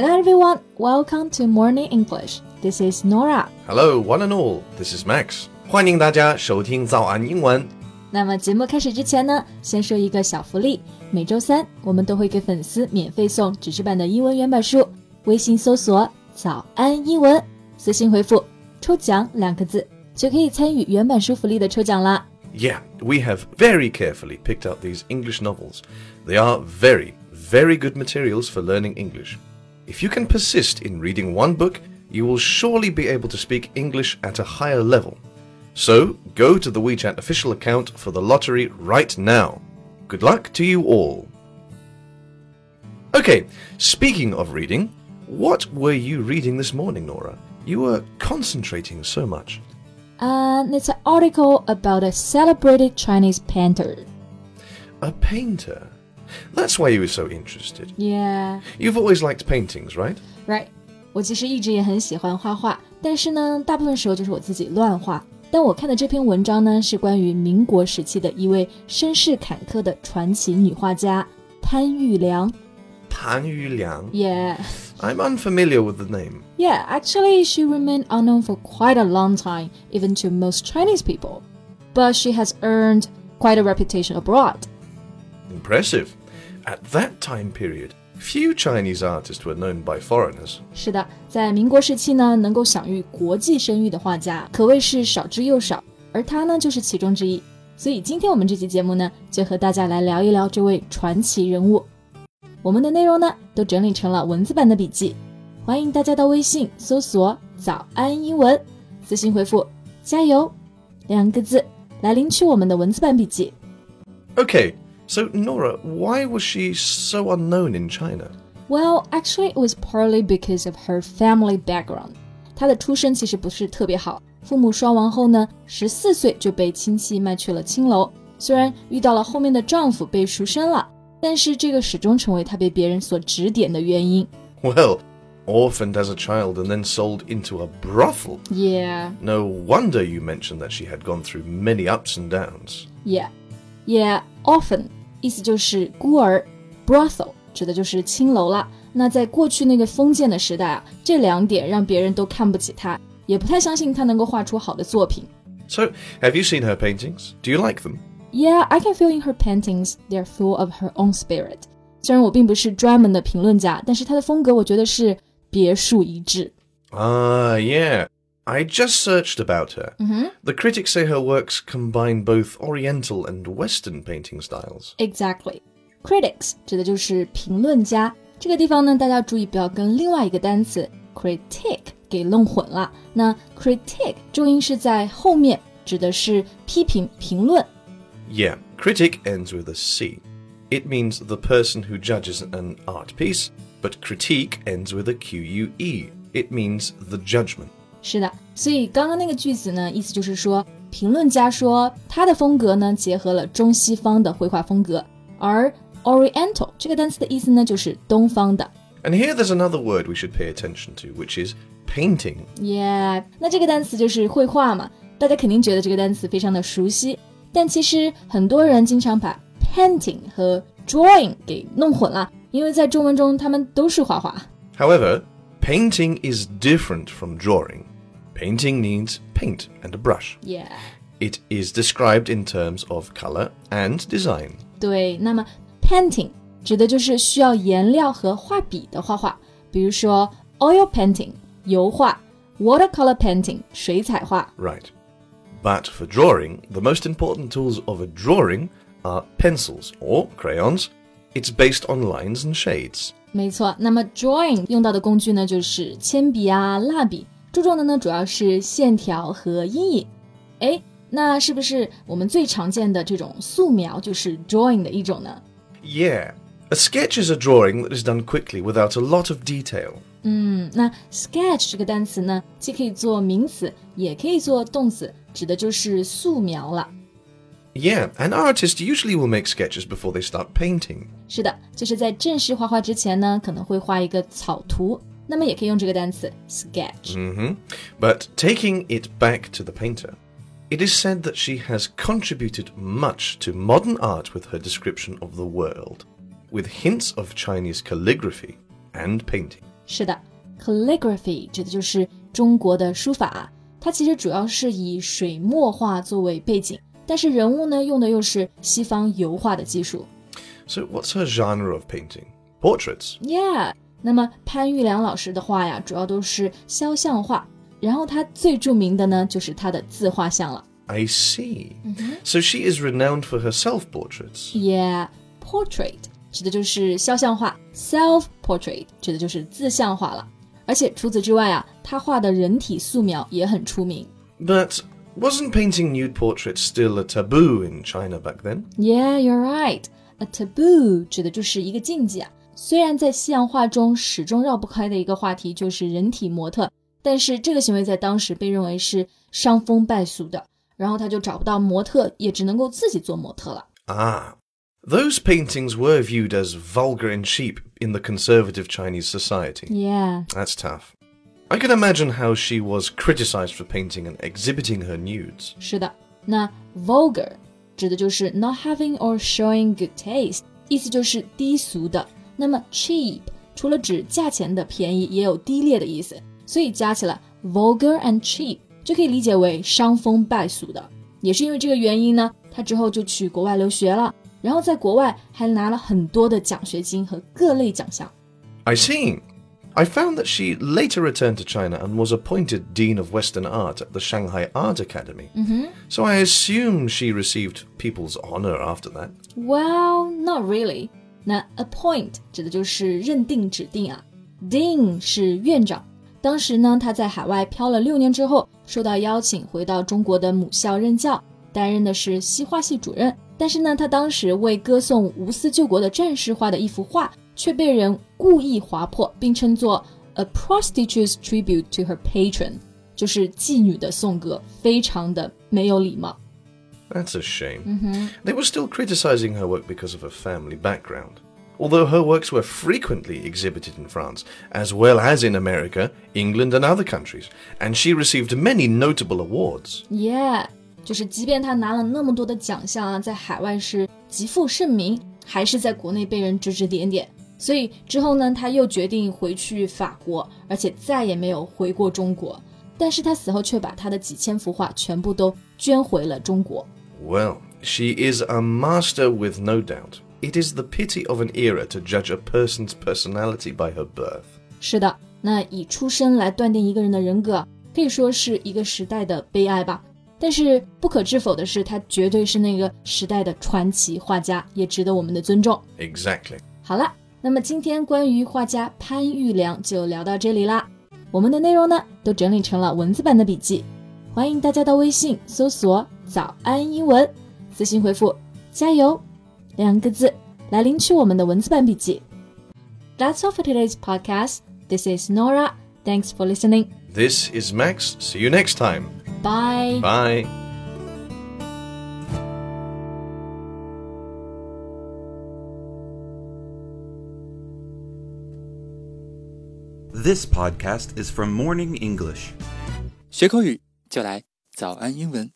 Hello everyone, welcome to Morning English. This is Nora. Hello, one and all. This is Max. 欢迎大家收听早安英文。那么节目开始之前呢，先说一个小福利。每周三我们都会给粉丝免费送纸质版的英文原版书。微信搜索“早安英文”，私信回复“抽奖”两个字，就可以参与原版书福利的抽奖啦。Yeah, we have very carefully picked out these English novels. They are very, very good materials for learning English. If you can persist in reading one book, you will surely be able to speak English at a higher level. So, go to the WeChat official account for the lottery right now. Good luck to you all. Okay, speaking of reading, what were you reading this morning, Nora? You were concentrating so much. Uh, and it's an article about a celebrated Chinese painter. A painter? That's why you were so interested. Yeah. You've always liked paintings, right? Right. 我其实一直也很喜欢画画，但是呢，大部分时候就是我自己乱画。但我看的这篇文章呢，是关于民国时期的一位身世坎坷的传奇女画家潘玉良。Pan Yuliang? Yeah. I'm unfamiliar with the name. Yeah, actually, she remained unknown for quite a long time, even to most Chinese people. But she has earned quite a reputation abroad. Impressive. At that time period, few Chinese artists were known by foreigners. 是的，在民国时期呢，能够享誉国际声誉的画家可谓是少之又少，而他呢就是其中之一。所以今天我们这期节目呢，就和大家来聊一聊这位传奇人物。我们的内容呢，都整理成了文字版的笔记，欢迎大家到微信搜索“早安英文”，私信回复“加油”两个字来领取我们的文字版笔记。Okay, so Nora, why was she so unknown in China? Well, actually, it was partly because of her family background. 她的出身其实不是特别好，父母双亡后呢，十四岁就被亲戚卖去了青楼。虽然遇到了后面的丈夫被赎身了，但是这个始终成为她被别人所指点的原因。 Well, orphaned as a child and then sold into a brothel. Yeah, No wonder you mentioned that she had gone through many ups and downs. yeah, yeah. Often 意思就是孤儿，brothel 指的就是青楼啦。那在过去那个封建的时代啊，这两点让别人都看不起她，也不太相信她能够画出好的作品。 So, have you seen her paintings? Do you like them? Yeah, I can feel in her paintings they're full of her own spirit. 虽然我并不是专门的评论家，但是她的风格我觉得是别树一帜。 Ah, yeah. I just searched about her. Mm-hmm. The critics say her works combine both Oriental and Western painting styles. Exactly. Critics 指的就是评论家。这个地方呢，大家注意不要跟另外一个单词 critique 给弄混了。那 critique 重音是在后面，指的是批评、评论。Yeah, critic ends with a c. It means the person who judges an art piece, but critique ends with a q u e. It means the judgment. 是的，所以刚刚那个句子呢，意思就是说，评论家说他的风格呢结合了中西方的绘画风格，而 Oriental 这个单词的意思呢就是东方的。 And here there's another word we should pay attention to, which is painting. Yeah，那这个单词就是绘画嘛，大家肯定觉得这个单词非常的熟悉，但其实很多人经常把 painting 和 drawing 给弄混了，因为在中文中他们都是画画。 However, painting is different from drawing. Painting needs paint and a brush. Yeah， It is described in terms of color and design. 对，那么 painting 指的就是需要颜料和画笔的画画，比如说 oil painting 油画，watercolor painting 水彩画。 Right. But for drawing, the most important tools of a drawing are pencils or crayons. It's based on lines and shades. 没错，那么 drawing 用到的工具呢，就是铅笔啊、蜡笔， 注重的呢主要是线条和阴影。哎，那是不是我们最常见的这种素描就是 drawing 的一种呢？ Yeah. A sketch is a drawing that is done quickly without a lot of detail. 嗯，那 sketch 这个单词呢，既可以做名词，也可以做动词，指的就是素描了。 Yeah, an artist usually will make sketches before they start painting. 是的，就是在正式画画之前呢，可能会画一个草图， 那么也可以用这个单词 sketch。 hmm But taking it back to the painter, it is said that she has contributed much to modern art with her description of the world, with hints of Chinese calligraphy and painting. 是的，calligraphy 指的就是中国的书法，它其实主要是以水墨画作为背景，但是人物呢用的又是西方油画的技术。So, what's her genre of painting? Portraits. Yeah， 那么潘玉良老师的画呀，主要都是肖像画，然后他最着名的呢就是他的自画像了。 I see. So she is renowned for her self portraits. Yeah，portrait 指的就是肖像画，self portrait 指的就是自像画了。而且除此之外啊，他画的人体素描也很出名。 But wasn't painting nude portraits still a taboo in China back then? Yeah, you're right. A taboo 指的就是一个禁忌啊。 虽然在西洋画中始终绕不开的一个话题就是人体模特，但是这个行为在当时被认为是伤风败俗的。然后他就找不到模特，也只能够自己做模特了。 Ah. Those paintings were viewed as vulgar and cheap in the conservative Chinese society. Yeah. That's tough. I can imagine how she was criticized for painting and exhibiting her nudes. 是的，那 vulgar 指的就是 not having or showing good taste，意思就是低俗的。 那么 cheap 除了指价钱的便宜，也有低劣的意思，所以加起来 vulgar and cheap 就可以理解为伤风败俗的。也是因为这个原因呢，他之后就去国外留学了，然后在国外还拿了很多的奖学金和各类奖项。 I see. I found that she later returned to China and was appointed Dean of Western Art at the Shanghai Art Academy. So I assume she received people's honor after that. Well, not really. 那 appoint 指的就是认定、指定啊。Dean 是院长。当时呢，他在海外漂了六年之后，受到邀请回到中国的母校任教，担任的是西画系主任。但是呢，他当时为歌颂无私救国的战士画的一幅画，却被人故意划破，并称作 a prostitute's tribute to her patron，就是妓女的颂歌，非常的没有礼貌。That's a shame. They were still criticizing her work because of her family background. Although her works were frequently exhibited in France, as well as in America, England, and other countries, and she received many notable awards. Yeah，就是即便他拿了那么多的奖项啊，在海外是极负盛名，还是在国内被人指指点点。所以之后呢，他又决定回去法国，而且再也没有回过中国。但是他死后却把他的几千幅画全部都捐回了中国。 Well, she is a master with no doubt. It is the pity of an era to judge a person's personality by her birth. 是的，那以出身来断定一个人的人格啊，可以说是一个时代的悲哀吧。但是不可置否的是，他绝对是那个时代的传奇画家，也值得我们的尊重。Exactly. 好了，那么今天关于画家潘玉良就聊到这里啦。我们的内容呢都整理成了文字版的笔记，欢迎大家到微信搜索“早安英文”，私信回复“加油”两个字来领取我们的文字版笔记。That's all for today's podcast. This is Nora. Thanks for listening. This is Max. See you next time. Bye. Bye. This podcast is from Morning English. 学口语就来早安英文。